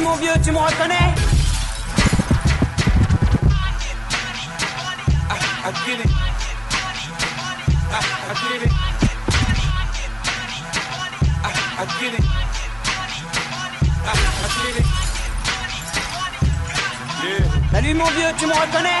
Salut mon vieux, tu me reconnais? Salut mon vieux, tu me reconnais?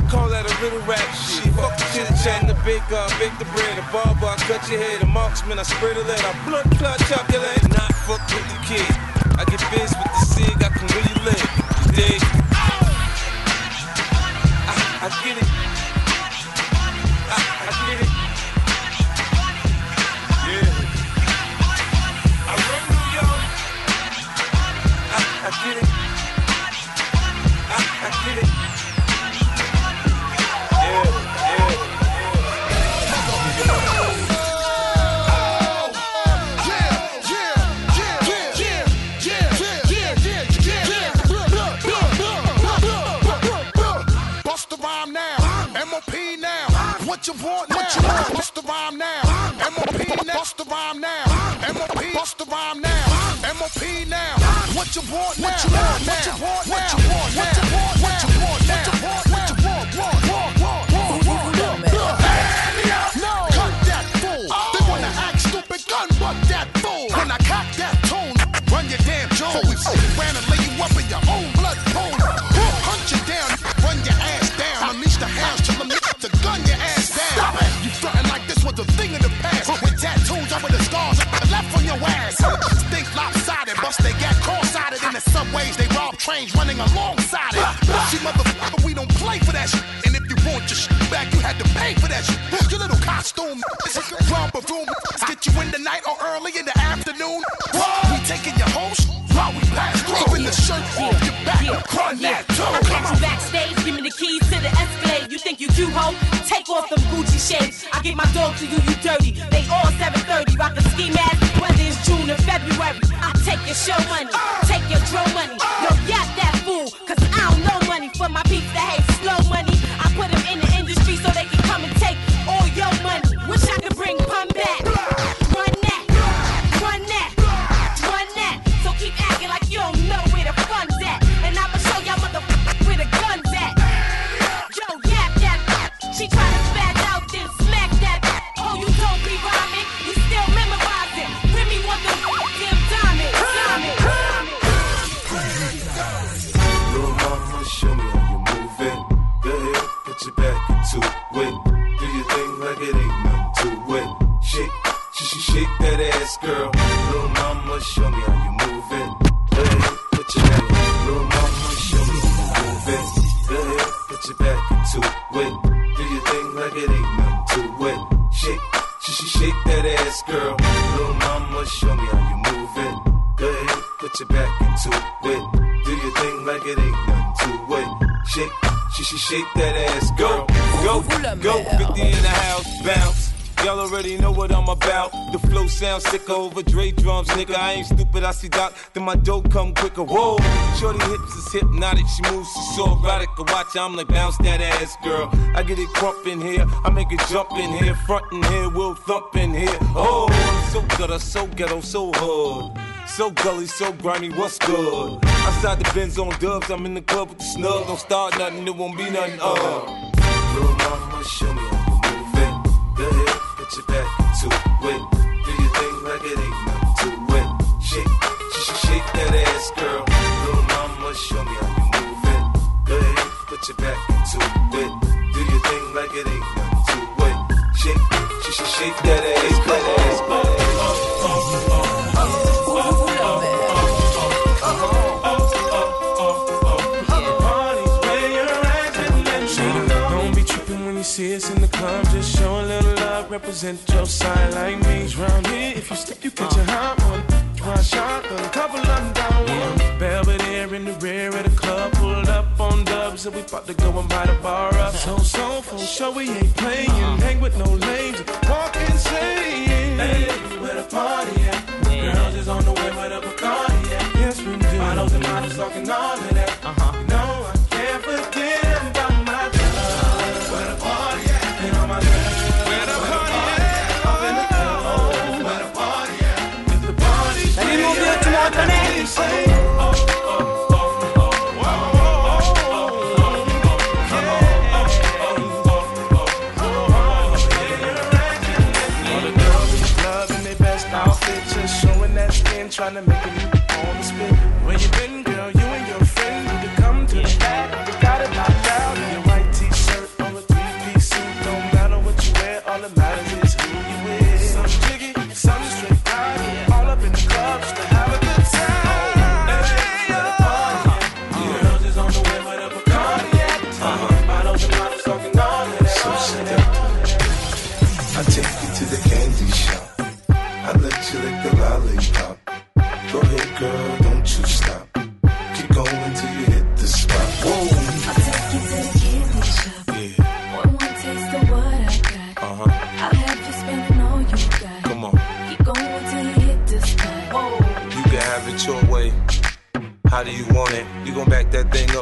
Call that a little rap shit. Fuck the chit chat. The baker, I bake the bread. The barber, I cut your head. The marksman, I spray the lead. I blood clot, chop your leg. Not fuck with the kid. I get biz with the cig. I can really live. You dig? I, I get it. I, get it. Yeah. I run New York. I get it. MOP now. What you want now? Bust the rhyme now, MOP now. Bust the rhyme now, MOP. Bust the rhyme now, MOP now. What you want now? What you want now? What you want now? What you want now? What you want now? What you want now? What you want? Want? Want? Want? Want? Want? Want? No, cut that fool. They wanna act stupid, gun butt that fool. When I cock that tune, run your damn Jones. Ran and they got cross-sided in the subways. They rob trains running alongside it. See, motherfucker, we don't play for that shit. And if you want your shit back, you had to pay for that shit. Your little costume, romper room, get you in the night or early in the afternoon. We taking your whole shit while we pass through. Even the shirt off your back, run that too. I catch you backstage, give me the keys to the Escalade. You think you cute, ho? Take off them Gucci shades. I get my dog to you, you dirty. They all 730, rock a ski mask, whether it's June or February. Your show money, take your dro money. No, yap that fool, cause I don't know money for my peeps that hate show me how you move it. Go ahead, put your back. Little mama, show me how you move it. Go ahead, put your back into it. Do your thing like it ain't nothing to it. Shake, sh- sh- shake that ass, girl. Little mama, show me how you move it. Go ahead, put your back into it. Do your thing like it ain't nothing to it. Shake, sh- sh- shake that ass, go, go, go. 50 in the house, what I'm about. The flow sounds sicker over Dre drums, nigga. I ain't stupid, I see Doc, then my dough come quicker. Whoa, shorty hips is hypnotic, she moves, she's so erotic. I watch, I'm like, bounce that ass, girl. I get it crump in here, I make it jump in here, front in here, we'll thump in here. Oh, so gutter, so ghetto, so hood. So gully, so grimy, what's good? Outside the Benz on dubs, I'm in the club with the snug. Don't start nothing, it won't be nothing, uh. Little mama, show me how you move it. Go ahead, put your back into it. Do your thing like it ain't nothing to it. Shake, sh- sh- shake that ass, girl. Little mama, show me how you move it. Go ahead, put your back into it. Do your thing like it ain't nothing to it. Shake, sh- sh- shake ass, that represent your side like me. Round here, if you step, you catch a hot one. One shot, a couple of them down one. Belvedere in the rear of the club, pulled up on dubs, and we about to go and buy the bar up. So, so, for sure, we ain't playing. Hang with no lames, walk insane. Hey, where the party at? Girls is on the way with a Bacardi at. Yes, we do. Bottles and models talking all of that. Uh-huh. Trying to make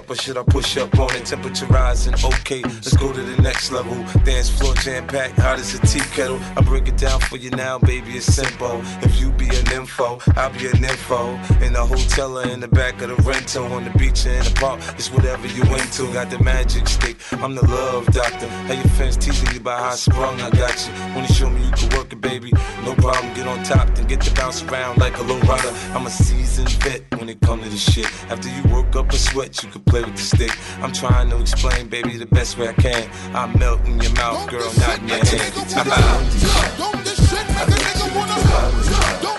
or should I push up on it? Temperature rising, okay, let's go to the next level. Dance floor jam packed, hot as a tea kettle. I break it down for you now, baby, it's simple. If you be an info, I'll be an info. In the hotel or in the back of the rental, on the beach or in the park, it's whatever you into. Got the magic stick, I'm the love doctor. How your fans teasing you about how I sprung, I got you. Wanna show me you can work it, baby? No problem, get on top, then get to bounce around like a low rider. I'm a seasoned vet when it come to this shit. After you work up a sweat, you can play with the stick. I'm trying to explain, baby, the best way I can. I melt in your mouth, girl, not in your hand. I'm. Don't this shit make a nigga wanna?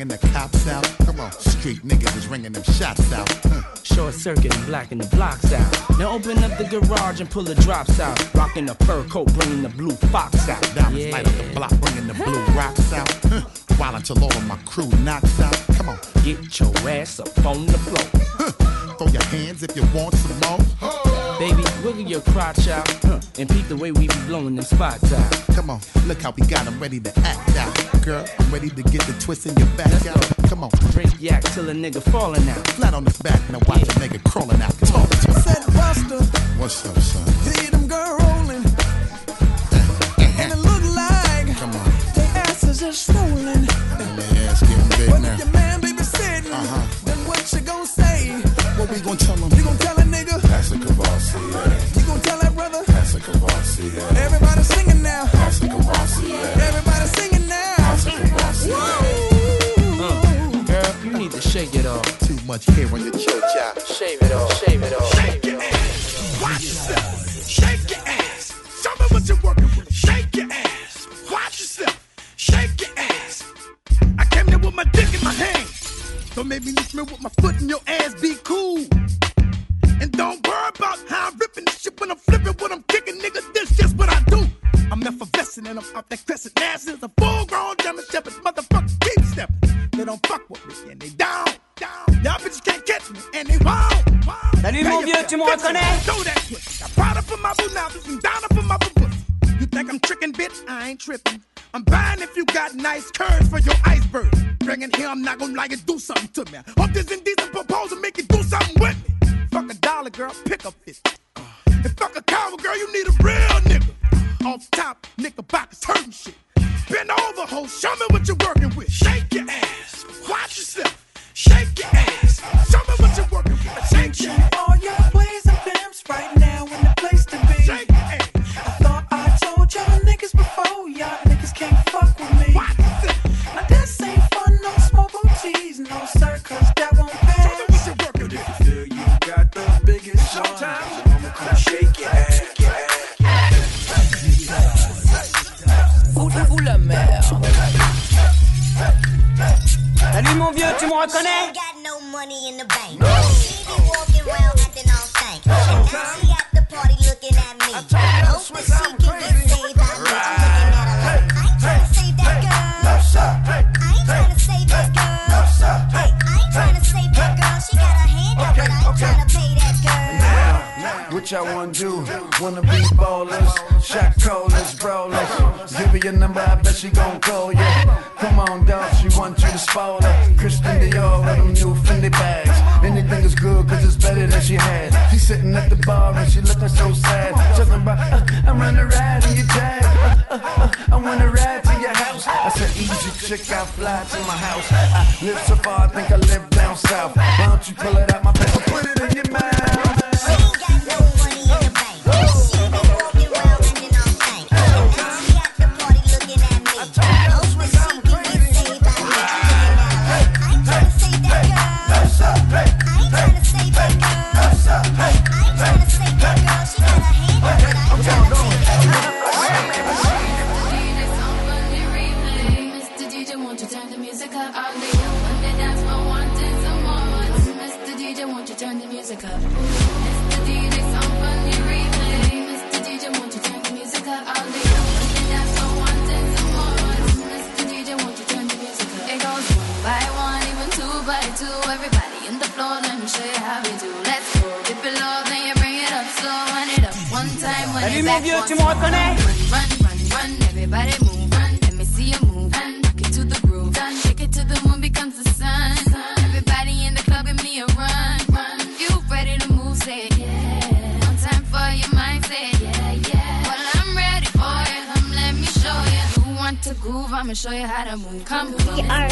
Bringing the cops out. Come on, street niggas is ringing them shots out. Huh. Short circuit and blacking the blocks out. Now open up the garage and pull the drops out. Rocking the fur coat, bringing the blue fox out. Diamonds Yeah. light up the block, bringing the blue rocks out. Huh. While until all of my crew knocks out. Come on, Get your ass up on the floor. huh. throw your hands if you want some more. Baby, wiggle your crotch out. Huh. And peep the way we be blowing them spots out. Come on, look how we got 'em ready to act out. Girl, I'm ready to get the twist in your back out. Come on, Drink yak till a nigga falling out. flat on his back, now watch a nigga crawling out. Talk to me. Said Buster, What's up, son? see them girl rolling. And it look like Come on, their asses are swollen. and their ass getting big But now. if your man baby sitting, Uh-huh. then what you gonna say? What we gonna tell him? Kavasi. You gon' tell that brother? That's a Kavasi. Everybody singing now. That's a Kavasi. Everybody singing now. That's a Kavasi, yeah. Uh, girl, you need to shake it off. Too much hair on your church out. Shave it off, shave it off. Salut, mon vieux, me reconnais? Throw that pussy. Got Prada for my boo novice and Donna for my boo. You think I'm tricking, bitch? I ain't tripping. I'm buying if you got nice curves for your iceberg. Bring it here, I'm not gonna like it, do something to me. Hope this indecent proposal make you do something with me. Fuck a dollar, girl, pick up 50. Uh, and fuck a coward, girl, you need a real nigga. Off top, knickerbockers hurting shit. Bend over, ho, show me what you're working with. Shake your ass, watch yourself. Shake your ass, show me what you're working with. Shake ass. All your plays and pimps right around acting all stank. And now she at the party looking at me. Hope that she can get What y'all wanna do? Wanna be ballers, shot callers, brawlers. Give her your number, I bet she gon' call you. Come on, dog, she want you to spoil her. Christian Dior with them new Fendi bags. Anything is good, cause it's better than she had. She sitting at the bar and she looking so sad. Talking about, uh, I'm running ride in your jag. Uh, uh, uh, I wanna ride to your house. I said, easy chick, I fly to my house. I live so far, I think I live down south. Why don't you pull it out my pants and put it in your mouth? Groove? I'ma show you how to move. Come, we are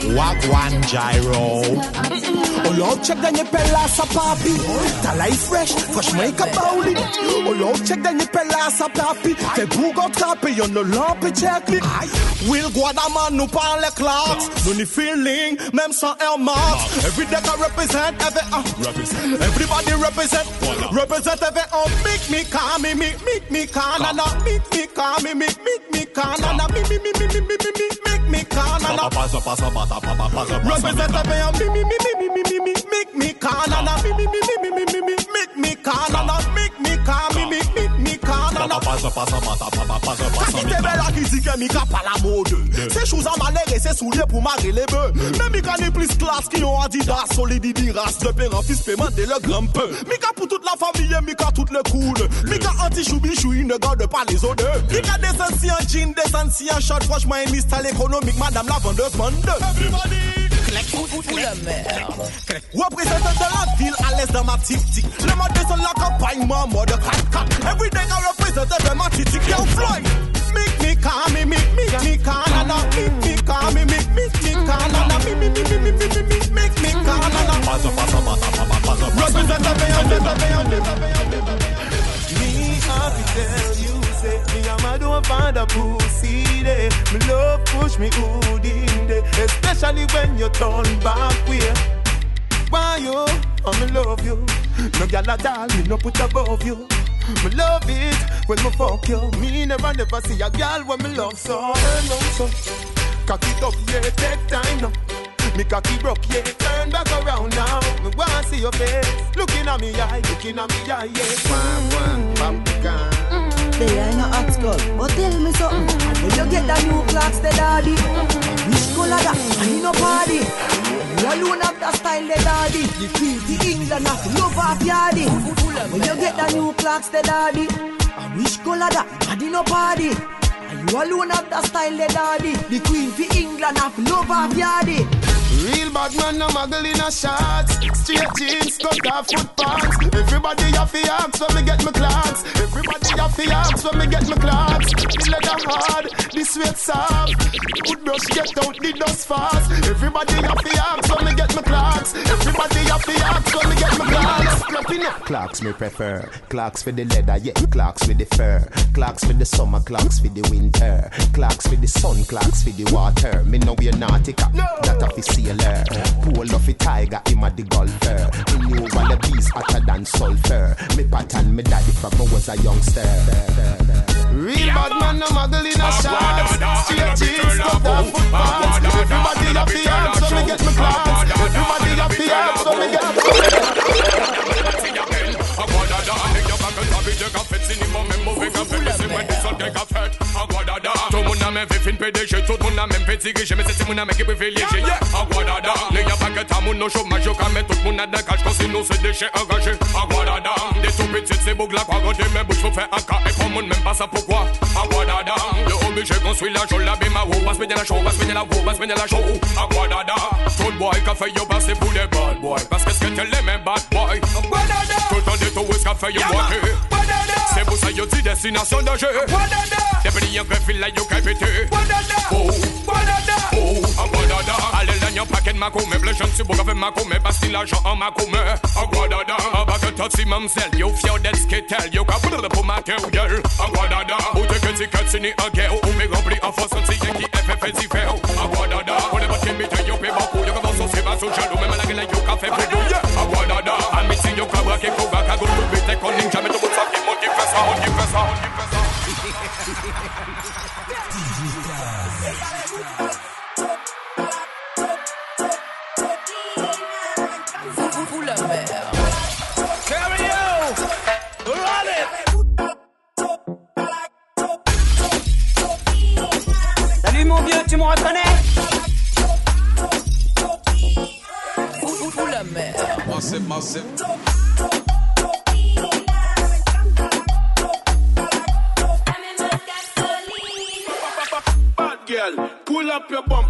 Wagwan Gyro. Oh Lord, check the pelas sa papi. Talay fresh, fresh makeup only. Oh Lord, check the pelas sa papi. Te bougo trappe, yon no lampe check me. We'll Guadaman nous parle clocks. No ni feeling, même sans Air Max. Every day I represent, every, uh, represent. everybody represent. Voilà. Represent every, oh, uh, make me calm, me, me, make me calm, and uh, make me calm, me, make me calm, and uh, me, me, me, me, me, me, me, make me calm, and uh, Represent a me, me, me, me, me, me, me, make me call me, me, me, me, me, me, me, me, make me call and me. Pas pasa, pasa, mata, papa, pasa, pasa Kaki tebe la ki di ke mi ka pala mode Se chouza manere, se soulie pou mare le be Men mi ka ni plis klas ki yon adidas Solidi di ras, de le grampe Mi ka pou tout la famille, mi ka tout le koule Mi ka anti choubi choui, ne garde pa les ode Mi ka desen si an jean, desen si an shot Franchement, en madame la vendeuse mande Everybody Représentant de la ville à l'aise dans ma tic-tic Le mode descend la campagne, moi mode crack-crack Every day I represent de ma tic-tic Yo fly Make me calm, me, make me, me calm, na na Make me calm, me, make me, me calm, na na Me, the Me happy tell say me and my don't find a pussy day. Me love push me hood in day, especially when you turn back way. Why you? Oh, me love you. No gyal a doll, me no put above you. Me love it when me fuck you. Me never never see a girl when me love so. Turn on so, cock it up, yeah, take time now. Me cocky broke, yeah, turn back around now. Me wanna see your face, looking at me eye, looking at me eye, yeah. One, one, bam. They are not hot but tell me something. When you get the new clocks, the daddy. Which color that? And you no party. You alone have that style, the daddy. The the England, to love off yardy. When you get the new clocks, the daddy. Which color that? And you no party. You alone have that style, the daddy. The queen, the England, have love off yardy. Real bad man, no muggle in a shots. Straight jeans, cut off foot pants. Everybody have to ask when me get my clocks. Everybody have to ask when me get my clocks. The leather hard, the sweat soft. Good brush get out the dust fast. Everybody have to ask when me get my clocks. Everybody have to ask when me get my clocks. Clapping up. Clocks me prefer. Clocks for the leather, yeah. Clocks for the fur. Clocks for the summer, clocks for the winter. Clocks for the sun, clocks for the water. Me know we're nautica, that of the sailor. Pull off a tiger, him a the golfer. Me knew all the bees hotter than sulfur. Me pattern me daddy from I was a youngster. Real bad man, no muggle in a shots. straight jeans, cut off foot pants. Everybody up the arms, so me get my class. Everybody up the arms, so me get Tout men fi fin PDG Tout moun nan men fi dirije Men se se moun nan men ki privilije yeah. Agwadada Le ya paket a moun nou chomaj Yo ka men tout moun nan dekaj Kan si nou se deche engaje Agwadada De tout petit se boug la kwa Gode men bouche pou fe anka E pou moun men pa sa poukwa Agwadada Le oblige konstrui la jol La bima wou Bas menye la show? Bas la wou Bas la show? Agwadada Tout boy ka fe yo Bas pou de bad boy. Bas keske te le men bad boy. Agwadada Tout an de tou es ka fe yo Royauté destination danger. Wadada. Devenir un greffil là, yo qu'à péter. Wadada. Oh. Wadada. Oh. En Allez là, y'en paquet de ma coume. Bleu, j'en suis beau, gavé ma coume. Bastille, l'argent en ma coume. En Guadada. Bas que t'as si mamselle. Yo, fier d'être qu'est-elle. Yo, qu'à poudre pour ma gueule. En Guadada. Où t'es que t'es que t'es ni en guerre. Où m'est rempli en force, t'es qui est fait fait si faire. En Guadada. Pour les bâtiments, yo, paie beaucoup. Yo, qu'à vendre son sévage au jaloux. Même à la gueule, yo, qu'à fait péter. Salut mon vieux, tu me reconnais? Massive, massive. Up your.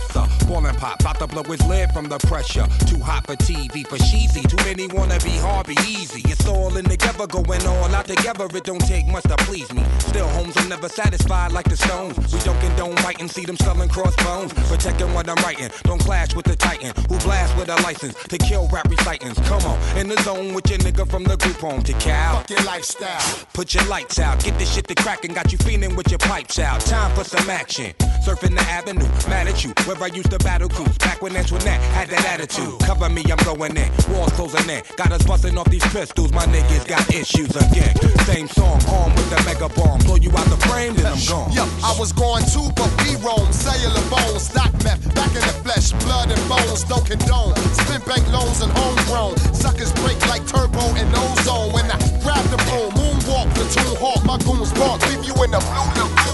Mepsa. Ballin' pop, about to blow his lid from the pressure. Too hot for TV, for cheesy. Too many wanna be hard, be easy. It's all in together, going all out together. It don't take much to please me. Still, homes are never satisfied like the stones. We don't condone writing, see them selling crossbones. Protecting what I'm writing, don't clash with the titan who blast with a license to kill rap recitants. Come on, in the zone with your nigga from the group home to Cal. Fuck your lifestyle. Put your lights out, get this shit to crackin', got you feeling with your pipes out. Time for some action. Surfing the avenue, mad at you. Where I used to battle cruise, back when Antoinette had that attitude. Cover me, I'm going in. Walls closing in. Got us busting off these pistols, my niggas got issues again. Same song, armed with the mega bomb. Blow you out the frame, then I'm gone. Yo, I was going too, but we roam. Cellular bones, stock meth, back in the flesh, blood and bones, don't condone. Spin bank loans and homegrown. Suckers break like turbo and ozone. When I grab the broom, moonwalk, platoon hawk, my goons bark, leave you in the blue lagoon.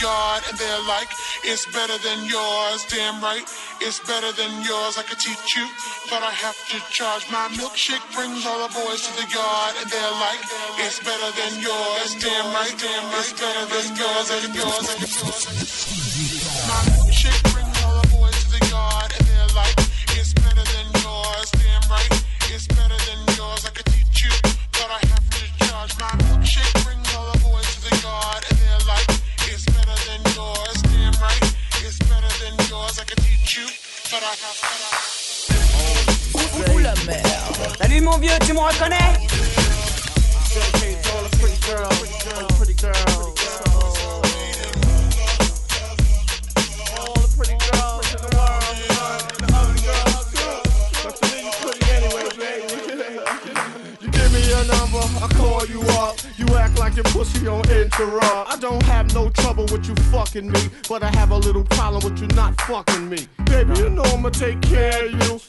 Yard, and they're like, it's better than yours. Damn right, it's better than yours. I could teach you, but I have to charge. My milkshake brings all the boys to the yard, and they're like, it's better than yours. Damn right, damn right, it's better than yours, and yours, and yours. Mon vieux, tu me reconnais You give me your number, I call you up. You act like your pussy on interrupt. I don't have no trouble with you fucking me, but I have a little problem with you not fucking me. Baby, you know I'ma take care of you,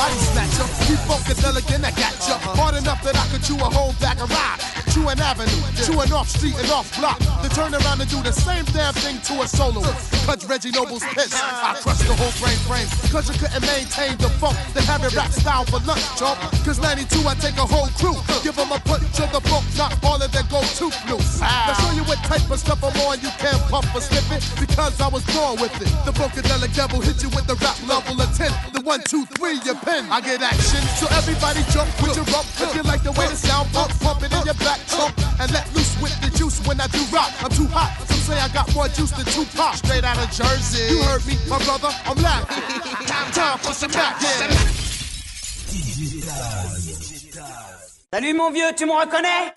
Body snatcher. We funkadelic and I got you. Hard enough that I could chew a whole bag of rocks. Chew an avenue, to an off street and off block. Then turn around and do the same damn thing to a solo. Cause Reggie Noble's pissed. I crushed the whole brain frame. Cause you couldn't maintain the funk. Then have your rap style for lunch, chump. Cause 92, I take a whole crew. Give them a punch of the book, not all of them go too loose. Now show you what type of stuff I'm on. You can't pump or slip it because I was born with it. The funkadelic devil hit you with the rap level of 10. The one, two, three, your pen. I get action. So everybody jump with your rump. If you like the way the sound pump, pump it in your back trunk. And let loose with the juice when I do rock. I'm too hot. Some say I got more juice than Tupac. Straight out of Jersey. You heard me, my brother. I'm laughing. Time for some action. Salut mon vieux, tu me reconnais